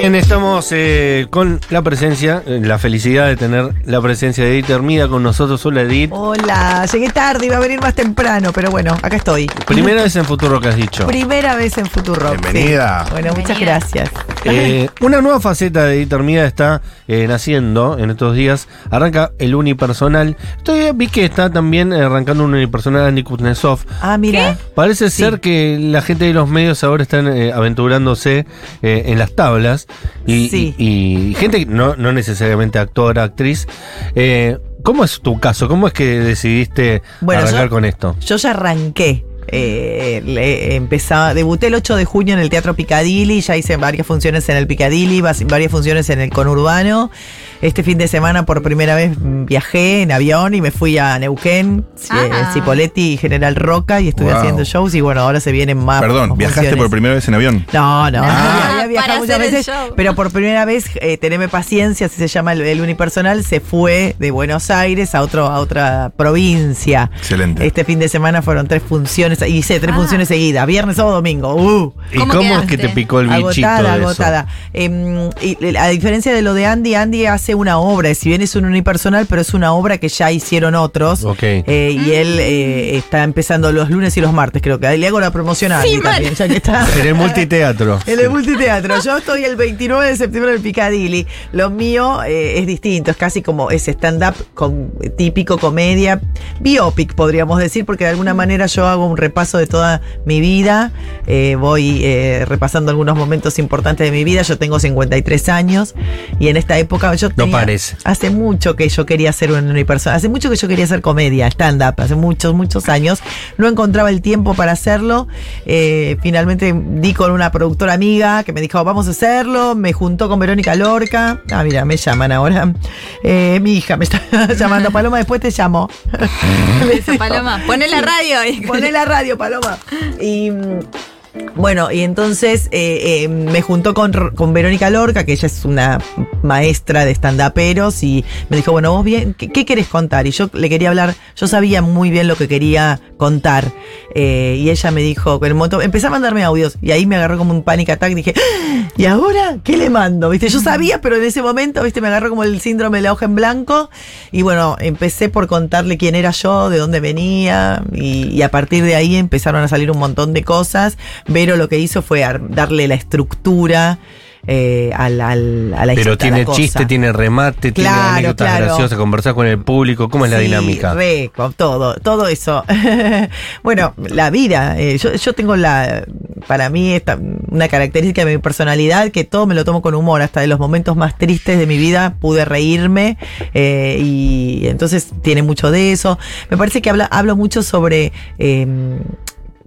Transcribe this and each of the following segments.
Bien, estamos eh, con la presencia, eh, la felicidad de tener la presencia de Edith Hermida con nosotros. Hola, Edith. Hola, llegué tarde, iba a venir más temprano, pero bueno, acá estoy. Primera vez en Futuro que has dicho. Primera vez en Futuro. Bienvenida. Bueno, muchas gracias. Eh, una nueva faceta de Edith Hermida está eh, naciendo en estos días. Arranca el unipersonal. Todavía vi que está también arrancando un unipersonal Andy Kuznetsov. Ah, mira. Parece Sí. ser que la gente de los medios ahora están eh, aventurándose eh, en las tablas y, Sí. y- y gente, no, no necesariamente actora, actriz. Eh, ¿Cómo es tu caso? ¿Cómo es que decidiste Bueno, arrancar yo- con esto? Yo ya arranqué. Eh, le- empezaba, debuté el 8 de junio en el Teatro Picadilly, ya hice varias funciones en el Picadilly, varias funciones en el conurbano. Este fin de semana por primera vez viajé en avión y me fui a Neuquén, Ah. eh, Cipoletti y General Roca y estuve Wow. haciendo shows y bueno, ahora se vienen más. Perdón, ¿viajaste funciones. por primera vez en avión? No, no, Ah, había viajado para muchas veces, pero por primera vez, eh, teneme paciencia, así se llama el, el unipersonal, se fue de Buenos Aires a otro a otra provincia. Excelente. Este fin de semana fueron tres funciones, hice tres Ah. funciones seguidas, viernes, sábado, domingo. Uh, ¿Y ¿Cómo cómo es que te picó el bichito agotada, de eso? agotada. Em, y a diferencia de lo de Andy, Andy hace una obra, si bien es un unipersonal, pero es una obra que ya hicieron otros. Ok. Eh, y él eh, está empezando los lunes y los martes, creo que. Le hago la promoción a Sí, Andy también, ya que está. En el multiteatro. En el multiteatro. Yo estoy el 29 de septiembre en el Piccadilly. Lo mío eh, es distinto, es casi como ese stand-up con- típico, comedia, biopic podríamos decir, porque de alguna manera yo hago un repaso de toda mi vida. Eh, voy eh, repasando algunos momentos importantes de mi vida. Yo tengo 53 años y en esta época yo No tenía- parece. Hace mucho que yo quería hacer un unipersonal, hace mucho que yo quería hacer comedia, stand-up, hace muchos, muchos años. No encontraba el tiempo para hacerlo. Eh, finalmente di con una productora amiga que me dijo, vamos a hacerlo. Me juntó con Verónica Lorca. Ah, mira, me llaman ahora. Eh, mi hija me está llamando. Paloma, después te llamo. Paloma. Poné la radio y Poné la radio, Paloma. Y. Bueno, y entonces eh, eh, me juntó con, con Verónica Lorca, que ella es una maestra de stand-uperos, y me dijo, bueno, vos bien, ¿qué, qué querés contar? Y yo le quería hablar, yo sabía muy bien lo que quería contar. eh, y ella me dijo, el momento, empecé a mandarme audios, y ahí me agarró como un panic attack, dije, "¡Ah! ¿y ahora qué le mando? ¿Viste? Yo sabía, pero en ese momento, ¿viste? Me agarró como el síndrome de la hoja en blanco, y bueno, empecé por contarle quién era yo, de dónde venía, y a partir de ahí empezaron a salir un montón de cosas. Vero lo que hizo fue ar- darle la estructura eh, al, al- a la Pero la tiene chiste, tiene remate, tiene anécdotas claro. graciosas, conversar con el público. ¿Cómo es la dinámica? re, con todo, todo eso. bueno, la vida. eh, yo, yo tengo la, para mí, esta, una característica de mi personalidad que todo me lo tomo con humor. Hasta de los momentos más tristes de mi vida pude reírme eh, y entonces tiene mucho de eso. Me parece que habla, hablo mucho sobre...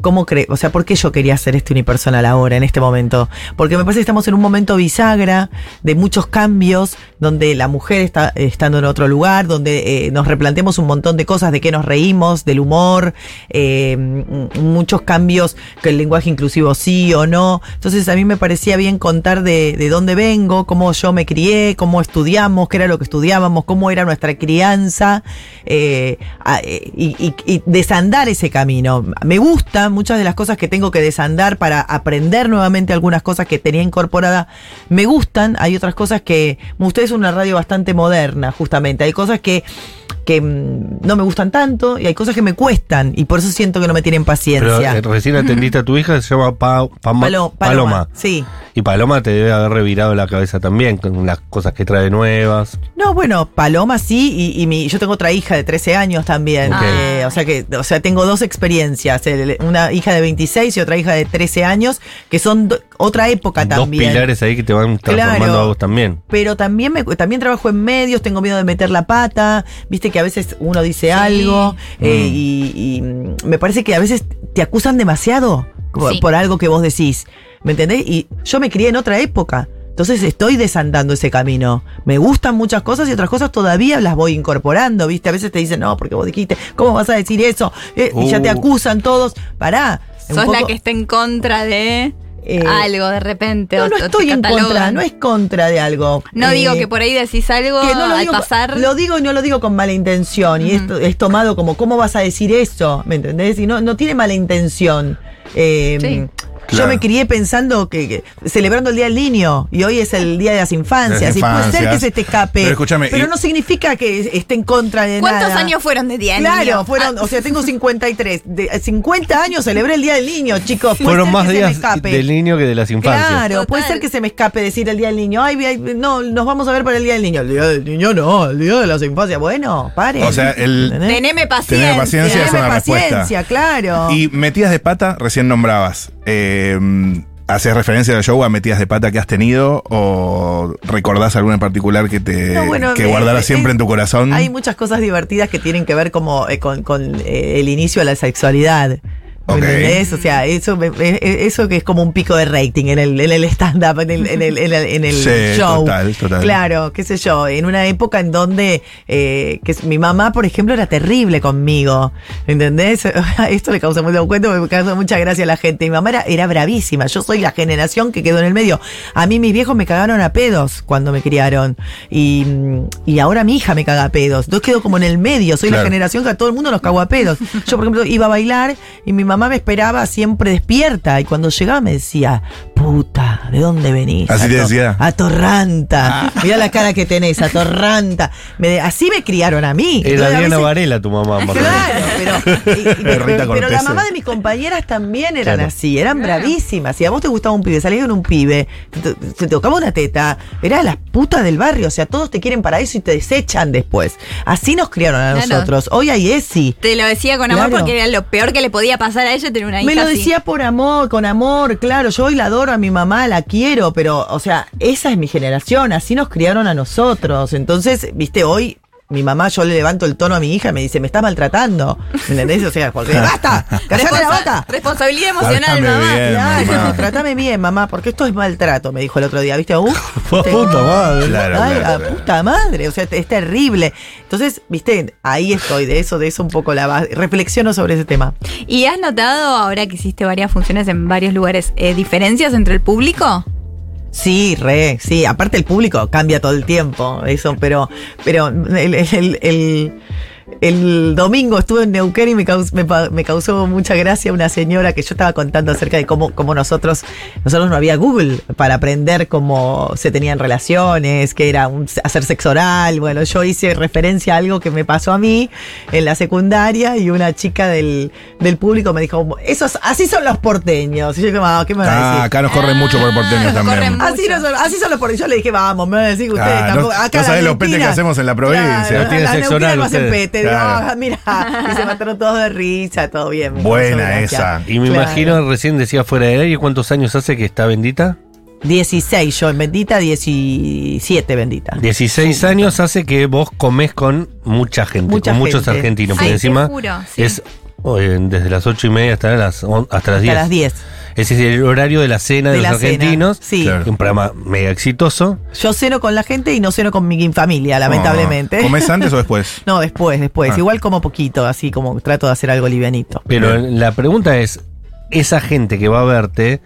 ¿Cómo cree? O sea, ¿por qué yo quería hacer este unipersonal ahora, en este momento? Porque me parece que estamos en un momento bisagra de muchos cambios, donde la mujer está estando en otro lugar, donde eh, nos replanteamos un montón de cosas, de qué nos reímos, del humor, eh, m- muchos cambios, que el lenguaje inclusivo sí o no. Entonces a mí me parecía bien contar de, de dónde vengo, cómo yo me crié, cómo estudiamos, qué era lo que estudiábamos, cómo era nuestra crianza, eh, y, desandar ese camino. Me muchas de las cosas que tengo que desandar para aprender nuevamente algunas cosas que tenía incorporada. Me gustan, hay otras cosas que. Usted es una radio bastante moderna, justamente. Hay cosas que que mm, no me gustan tanto y hay cosas que me cuestan y por eso siento que no me tienen Pero paciencia. eh, recién atendiste a tu hija, se llama Pa- Pama- Palo- Paloma. Sí. Y Paloma te debe haber revirado la cabeza también con las cosas que trae nuevas. No, bueno, Paloma sí, y, y mi, yo tengo otra hija de 13 años también. Eh, o sea que, o sea, tengo dos experiencias, una hija de 26 y otra hija de 13 años, que son do- otra época Dos también. pilares ahí que te van transformando Claro. a vos también. Pero también me, también trabajo en medios, tengo miedo de meter la pata, viste que a veces uno dice algo eh, Mm. y, y, me parece que a veces te acusan demasiado por, Sí. por algo que vos decís, ¿me entendés? Y yo me crié en otra época. Entonces estoy desandando ese camino. Me gustan muchas cosas y otras cosas todavía las voy incorporando, ¿viste? A veces te dicen, no, porque vos dijiste, ¿cómo vas a decir eso? Eh, Y ya te Uh. acusan todos. Pará. Sos la que está en contra de Eh, algo de repente. No, no estoy en contra, no es contra de algo. No Eh, digo que por ahí decís algo que no lo al digo, pasar. Lo digo y no lo digo con mala intención. Y esto es tomado como, ¿cómo vas a decir eso? ¿Me entendés? Y no, no tiene mala intención. Eh, Sí. Yo me crié pensando que, que- celebrando el Día del Niño y hoy es el Día de las Infancias. Las y puede ser que se te escape. Pero escúchame, y- no significa que esté en contra de ¿Cuántos nada. años fueron de día del Claro, niño? fueron, o sea, tengo 53. De 50 años celebré el Día del Niño, chicos. Puede Fueron ser más que se me días escape. del niño que de las infancias. Claro, puede ser que se me escape decir el Día del Niño. Ay, ay, no, nos vamos a ver para el Día del Niño. El Día del Niño no, el Día de las Infancias. Bueno, pare. O sea, el-. Teneme paciencia. Tener paciencia es Teneme una respuesta. paciencia, claro. Y metidas de pata, recién nombrabas. Eh, ¿Haces referencia al show a metidas de pata que has tenido o recordás alguna en particular que te No, bueno, que guardarás siempre en tu corazón? Hay muchas cosas divertidas que tienen que ver como eh, con, con, eh, el inicio de la sexualidad. ¿Me Ok. entendés? O sea, eso, eh, eso que es como un pico de rating en el, en el stand-up, en el, en el, en el, en el Sí, show. total, total. Claro, qué sé yo, en una época en donde eh, que mi mamá, por ejemplo, era terrible conmigo. ¿Entendés? Esto le causa mucho cuento, me causa mucha gracia a la gente. Mi mamá era, era bravísima. Yo soy la generación que quedó en el medio. A mí mis viejos me cagaron a pedos cuando me criaron. Y, y ahora mi hija me caga a pedos. Entonces quedo como en el medio. Soy Claro. la generación que a todo el mundo nos cagó a pedos. Yo, por ejemplo, iba a bailar y mi mamá me esperaba siempre despierta. Y cuando llegaba me decía, puta, ¿de dónde venís? Así te decía. Atorranta. Mirá la cara que tenés, atorranta. Me- así me criaron a mí. Era Entonces, Diana veces- Varela tu mamá. más. Claro, pero, y- y- pero, la mamá de mis compañeras también eran Claro. así, eran bravísimas. Si a vos te gustaba un pibe, salías con un pibe, te, tocaba una teta, eras la puta del barrio. O sea, todos te quieren para eso y te desechan después. Así nos criaron a Claro. nosotros. Hoy hay ESI. Te lo decía con amor Claro. porque era lo peor que le podía pasar a ella tener una hija Me lo así. decía por amor, con amor, claro, yo hoy la adoro a mi mamá, la quiero, pero, o sea, esa es mi generación, así nos criaron a nosotros. Entonces, viste, hoy mi mamá, yo le levanto el tono a mi hija y me dice, me está maltratando. ¿Entendés? O sea, porque, ¡basta! ¡Callate la boca! Responsabilidad emocional, Trátame mamá. bien. Claro, mamá. tratame bien, mamá, porque esto es maltrato, me dijo el otro día, ¿viste? Uh, te- Puta madre. Claro, Ay, claro, puta madre, o sea, es terrible. Entonces, viste, ahí estoy, de eso, de eso un poco la base. Reflexiono sobre ese tema. ¿Y has notado, ahora que hiciste varias funciones en varios lugares, eh, diferencias entre el público? Sí, re, sí. Aparte el público cambia todo el tiempo, eso, pero, pero el, el- el- el domingo estuve en Neuquén y me causó, me, pa- me causó mucha gracia una señora que yo estaba contando acerca de cómo, cómo nosotros, nosotros no había Google para aprender cómo se tenían relaciones, que era un- hacer sexo oral. Bueno, yo hice referencia a algo que me pasó a mí en la secundaria y una chica del, del público me dijo, esos, así son los porteños. Y yo, "Ah, ¿qué me va a decir? Ah, acá nos corren mucho por porteños Ah, también. Así, no son, así son los porteños. Yo le dije, vamos, me van a decir que ustedes Ah, no- tampoco. no Acá sabés la los petes que hacemos en la provincia. Claro, No tienen la sexo oral no hacen ustedes. pete. Digo, Claro. ah, mira. Y se mataron todos de risa, todo bien. me Buena esa. Y me Claro. imagino, recién decía fuera de aire, ¿cuántos años hace que está bendita? 16 yo en Bendita, 17 Bendita. 16 años hace que vos comés con mucha gente, Mucha con muchos argentinos. Ay, Porque te encima juro, sí. es desde las 8 y media hasta las, on- hasta las 10. Hasta las 10. Ese es el horario de la cena de, De los cena, argentinos. sí. Claro. Un programa mega exitoso. Yo ceno con la gente y no ceno con mi familia, lamentablemente. Ah, ¿Comés antes o después? No, después, después. Ah. Igual como poquito, así como trato de hacer algo livianito. Pero Bien. la pregunta es, esa gente que va a verte,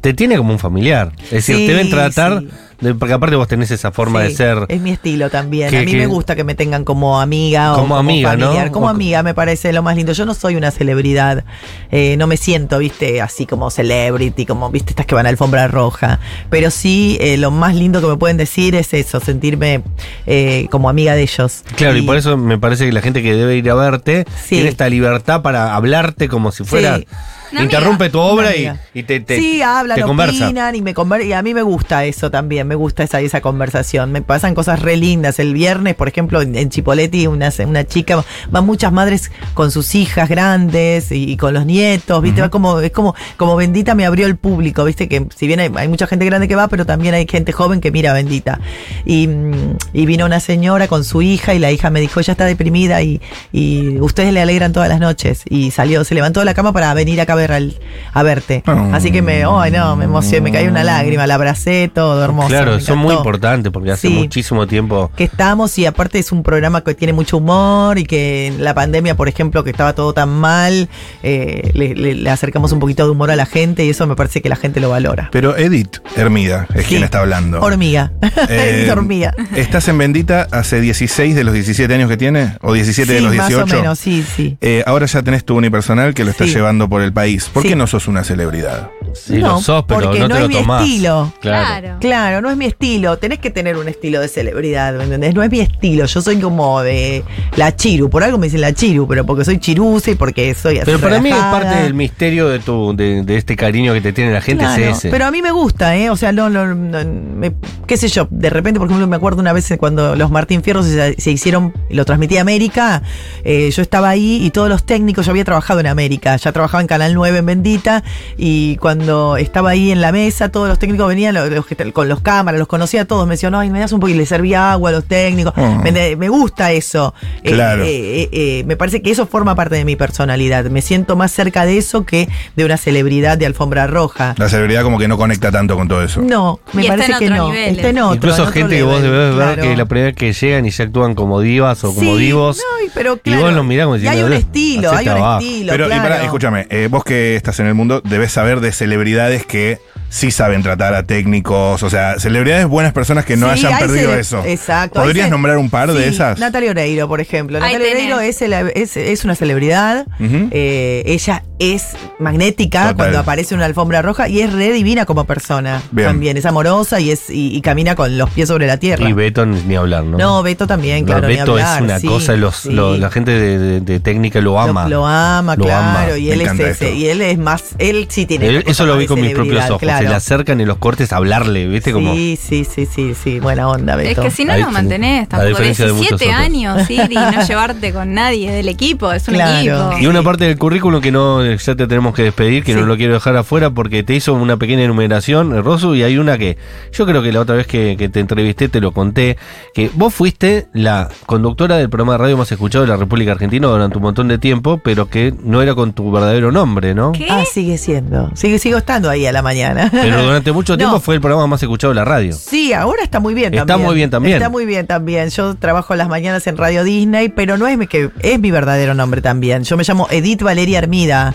te tiene como un familiar. Es decir, Sí, te deben tratar, sí. De- porque aparte vos tenés esa forma de ser. Es mi estilo también. Que- a mí que- me gusta que me tengan como amiga o Como como, amiga, ¿no? Como O- amiga me parece lo más lindo. Yo no soy una celebridad. Eh, no me siento, viste, así como celebrity, como, viste, estas que van a alfombra roja. Pero sí, eh, lo más lindo que me pueden decir es eso, sentirme eh, como amiga de ellos. Claro, y, por eso me parece que la gente que debe ir a verte Sí. tiene esta libertad para hablarte como si fuera. Sí. Interrumpe amiga. tu obra y, te, te, sí, hablan, te conversa. opinan y me conver- y a mí me gusta eso también, me gusta esa, esa conversación. Me pasan cosas re lindas. El viernes, por ejemplo, en, en Chipoletti, una, una chica, van muchas madres con sus hijas grandes y, y con los nietos, ¿viste? Va como, es como, como bendita me abrió el público, ¿viste? Que si bien hay, hay mucha gente grande que va, pero también hay gente joven que mira bendita. Y, mm, y vino una señora con su hija y la hija me dijo, ella está deprimida y, y ustedes le alegran todas las noches. Y salió, se levantó de la cama para venir acá ver al, a verte. Oh. Así que me, ay no, me emocioné, me cayó una lágrima, la abracé, todo hermoso. Claro, son muy importantes porque hace Sí. muchísimo tiempo. Que estamos y aparte es un programa que tiene mucho humor y que en la pandemia, por ejemplo, que estaba todo tan mal, eh, le, le- le acercamos un poquito de humor a la gente y eso me parece que la gente lo valora. Pero Edith Hermida es Sí. quien está hablando. Hormiga. Eh, hormiga. ¿Estás en Bendita hace 16 de los 17 años que tiene? ¿O 17 de los 18? más o menos, sí, sí. Eh, ahora ya tenés tu unipersonal que lo estás Sí. llevando por el país. ¿Por Sí. qué no sos una celebridad? Sí, no, lo sos, pero porque no, es lo mi tomás. estilo. Claro. Claro, no es mi estilo. Tenés que tener un estilo de celebridad, ¿me entendés? No es mi estilo. Yo soy como de la chiru. Por algo me dicen la chiru, pero porque soy chirusa y porque soy así Pero para mí es parte del misterio de tu de, de este cariño que te tiene la gente Claro, es ese. Pero a mí me gusta, ¿eh? O sea, no, no, no, me- qué sé yo, de repente, por ejemplo, me acuerdo una vez cuando los Martín Fierro se, se hicieron, lo transmití a América, eh, yo estaba ahí y todos los técnicos, yo había trabajado en América, ya trabajaba en Canal 9 en Bendita, y cuando estaba ahí en la mesa, todos los técnicos venían, los, los que t- con los cámaras, los conocía a todos, me decían, ay, me das un poco, y le servía agua a los técnicos, Oh. me, me gusta eso. Eh, Claro. eh, eh, eh, me parece que eso forma parte de mi personalidad, me siento más cerca de eso que de una celebridad de alfombra roja. La celebridad como que no conecta tanto con todo eso. No, me Y está parece que no. nivel, está en otro. Incluso en otro gente que vos debes ver claro. que la primera vez que llegan y ya actúan como divas o como Sí, divos. no, y pero y claro, vos los mirás como y hay un "Eh, estilo, hay un abajo". estilo. Pero, y claro. escúchame, eh, vos que estás en el mundo, debes saber de celebridades que sí saben tratar a técnicos, o sea, celebridades buenas personas que no Sí, hayan hay perdido eso. Exacto. ¿Podrías nombrar un par de esas? Natalia Oreiro, por ejemplo. Natalia. Oreiro es, el- es, es una celebridad. Eh, ella es magnética Total. cuando aparece una alfombra roja y es re divina como persona. Bien. También es amorosa y es y, y camina con los pies sobre la tierra. Y Beto ni hablar, ¿no? no, Beto también, No, claro. ni Beto hablar, es una sí, cosa, los, sí. lo- la gente de, de- de técnica lo ama. Lo, ama, Lo claro. ama. Y Me él es ese. esto. Y él es más. Él sí tiene. Él- eso lo vi con mis propios ojos. Se le acercan en los cortes a hablarle, ¿viste? Como, Sí, sí, sí, sí, sí. Buena onda, Es Beto. que si no Ahí lo mantenés, tampoco diferencia de muchos 17 otros. años ir y no llevarte con nadie del equipo, es un Claro. equipo. Y una parte del currículum que no ya te tenemos que despedir, que Sí. no lo quiero dejar afuera porque te hizo una pequeña enumeración, eh, Rosu, y hay una que yo creo que la otra vez que, que te entrevisté te lo conté, que vos fuiste la conductora del programa de radio más escuchado de la República Argentina durante un montón de tiempo, pero que no era con tu verdadero nombre, ¿no? ¿Qué? Ah, sigue siendo. Sigue, sigo estando ahí a la mañana. Pero durante mucho tiempo No. fue el programa más escuchado de la radio. Sí, ahora está muy bien Está también. muy bien también. Está muy bien también. Yo trabajo las mañanas en Radio Disney, pero no es mi, que es mi verdadero nombre también. Yo me llamo Edith Valeria Armida.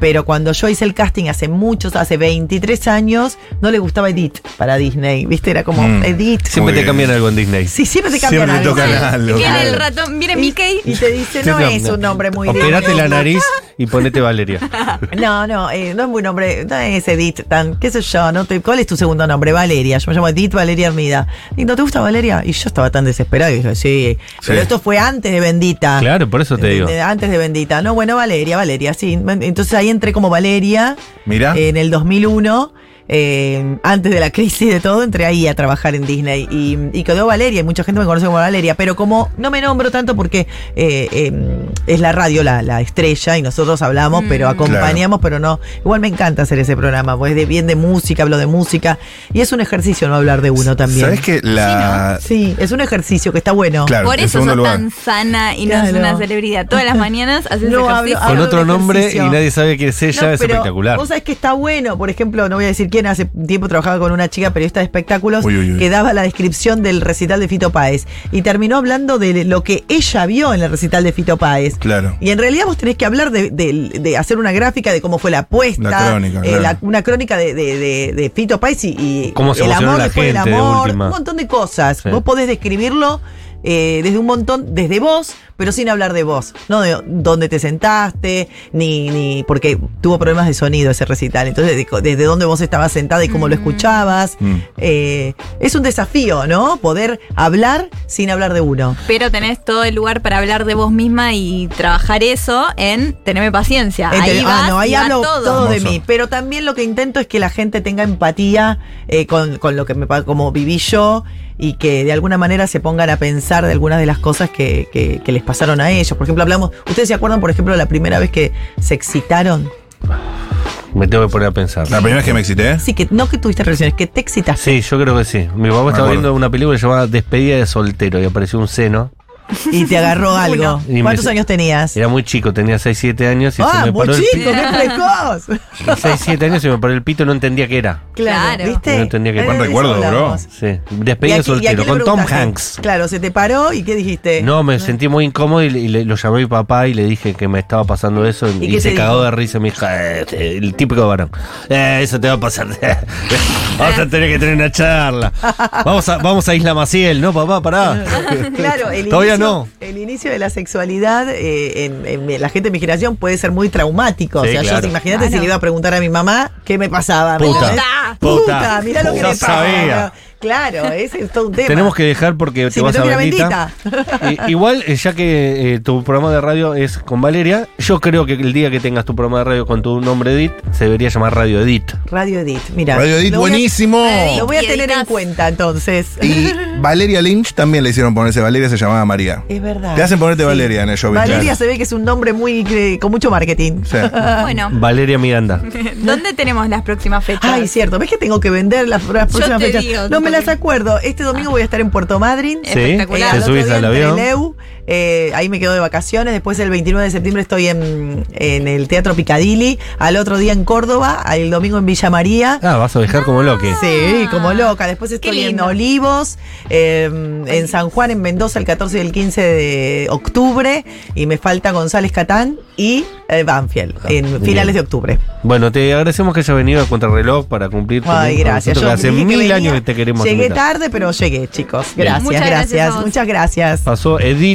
Pero cuando yo hice el casting hace muchos, hace 23 años, no le gustaba Edith para Disney. ¿Viste? Era como Mm. Edith. Siempre Muy te bien. cambian algo en Disney. Sí, siempre te cambian Siempre algo. tocan algo. Viene el ratón, viene Y- Mickey. Y te dice, no no, es un nombre muy Operate la nariz y ponete Valeria. No, no, eh, no es muy nombre, no es Edith tan, qué sé yo, no te, ¿cuál es tu segundo nombre? Valeria, yo me llamo Edith Valeria Armida. ¿Y no te gusta Valeria? Y yo estaba tan desesperado y dije, sí, pero esto fue antes de Bendita. Claro, por eso te digo. Antes de Bendita. No, bueno, Valeria, Valeria, sí. Entonces ahí entré como Valeria Mira. en el 2001. Eh, antes de la crisis de todo, entré ahí a trabajar en Disney y, y quedó Valeria, y mucha gente me conoce como Valeria, pero como no me nombro tanto porque eh, eh, es la radio la, la estrella y nosotros hablamos, Mm. pero acompañamos, pero no. Igual me encanta hacer ese programa, pues de bien de música, hablo de música, y es un ejercicio no hablar de uno también. ¿Sabes que la. Sí, es un ejercicio que está bueno. Claro, Por eso sos lugar. tan sana y no es una celebridad. Todas las mañanas haces No, ejercicio. hablo- Con otro nombre y nadie sabe quién es ella, No, es pero espectacular. Vos sabés que está bueno, por ejemplo, no voy a decir hace tiempo trabajaba con una chica periodista de espectáculos Uy, uy, uy. que daba la descripción del recital de Fito Páez y terminó hablando de lo que ella vio en el recital de Fito Páez. Claro. Y en realidad vos tenés que hablar de, de- de hacer una gráfica de cómo fue la apuesta, La crónica, eh, claro. la- una crónica de, de- de- de Fito Páez y, y Cómo se el amor la después del gente amor, un montón de cosas. Sí. Vos podés describirlo eh, desde un montón, desde vos, pero sin hablar de vos. No de dónde te sentaste, ni, ni porque tuvo problemas de sonido ese recital. Entonces, de- desde dónde vos estabas sentada y cómo lo escuchabas. Mm. Eh, es un desafío, ¿no? Poder hablar sin hablar de uno. Pero tenés todo el lugar para hablar de vos misma y trabajar eso en tenerme paciencia. Ahí Ente- vas ah, no, ahí hablo todo. todo, de mí. Pero también lo que intento es que la gente tenga empatía eh, con, con lo que me como viví yo y que de alguna manera se pongan a pensar de algunas de las cosas que, que- que les pasaron a ellos. Por ejemplo, hablamos, ¿ustedes se acuerdan, por ejemplo, la primera vez que se excitaron? Me tengo que poner a pensar. La primera vez que me excité. Sí, que no que tuviste relaciones, que te excitaste. Sí, yo creo que sí. Mi papá estaba acuerdo. viendo una película llamada Despedida de soltero y apareció un seno. Y te agarró algo. Y me- ¿Cuántos años tenías? Era muy chico, tenía 6, 7 años y se Ah, me muy paró el chico, pito. qué precoz. 6, 7 años y me paró el pito y no entendía qué era. Claro. ¿viste? No entendía que- Eh, Buen de eso recuerdo, bro. hablamos. Sí, ¿Y Despedida a de qui- y a soltero le con Tom preguntaste? Hanks. Claro, se te paró y ¿qué dijiste? No, me sentí muy incómodo y, le- y le- lo llamé a mi papá y le dije que me estaba pasando eso y, ¿Y qué se te cagó dijo? de risa mi hija, eh, el típico varón. Eh, eso te va a pasar. vamos a tener que tener una charla. Vamos a, vamos a Isla Maciel, ¿no, papá? Pará. Claro, el Todavía no. El inicio de la sexualidad eh, en, en la gente de mi generación puede ser muy traumático. Sí, o sea, claro. yo imagínate si le iba a preguntar a mi mamá qué me pasaba. ¿me Puta. Puta. Puta, mirá lo que Ya le pasa. Claro, ese es todo un tema. Tenemos que dejar porque Sí, te me vas a tengo que ir a Bendita. Eh, igual, eh, ya que eh, tu programa de radio es con Valeria, yo creo que el día que tengas tu programa de radio con tu nombre Edith, se debería llamar Radio Edith. Radio Edit, mira. Radio Edit, Lo voy a- buenísimo. Radio Lo voy a tener en cuenta entonces. Y Valeria Lynch también le hicieron ponerse Valeria, se llamaba María. es verdad. Te hacen ponerte Valeria en el show. Valeria claro. se ve que es un nombre muy eh, con mucho marketing. Sí. Bueno, Valeria Miranda. ¿dónde tenemos las próximas fechas? Ay, cierto. ¿Ves que tengo que vender las, las próximas te fechas? digo, no me las acuerdo. Este domingo voy a estar en Puerto Madryn. Sí, Espectacular. otro subís día al en avión. Eh, ahí me quedo de vacaciones. Después el 29 de septiembre estoy en, en el Teatro Picadilly. Al otro día en Córdoba. El domingo en Villa María. Ah, vas a viajar como loque. Sí, como loca. Después estoy en. Olivos, eh, en San Juan, en Mendoza, el 14 y el 15 de octubre. Y me falta González Catán y eh, Banfield, en bien. finales de octubre. Bueno, te agradecemos que hayas venido a Contrarreloj para cumplir con Ay, gracias. Yo hace que mil años que te queremos Llegué invitar. tarde, pero llegué, chicos. Gracias, Muchas gracias. Muchas gracias. Pasó Edith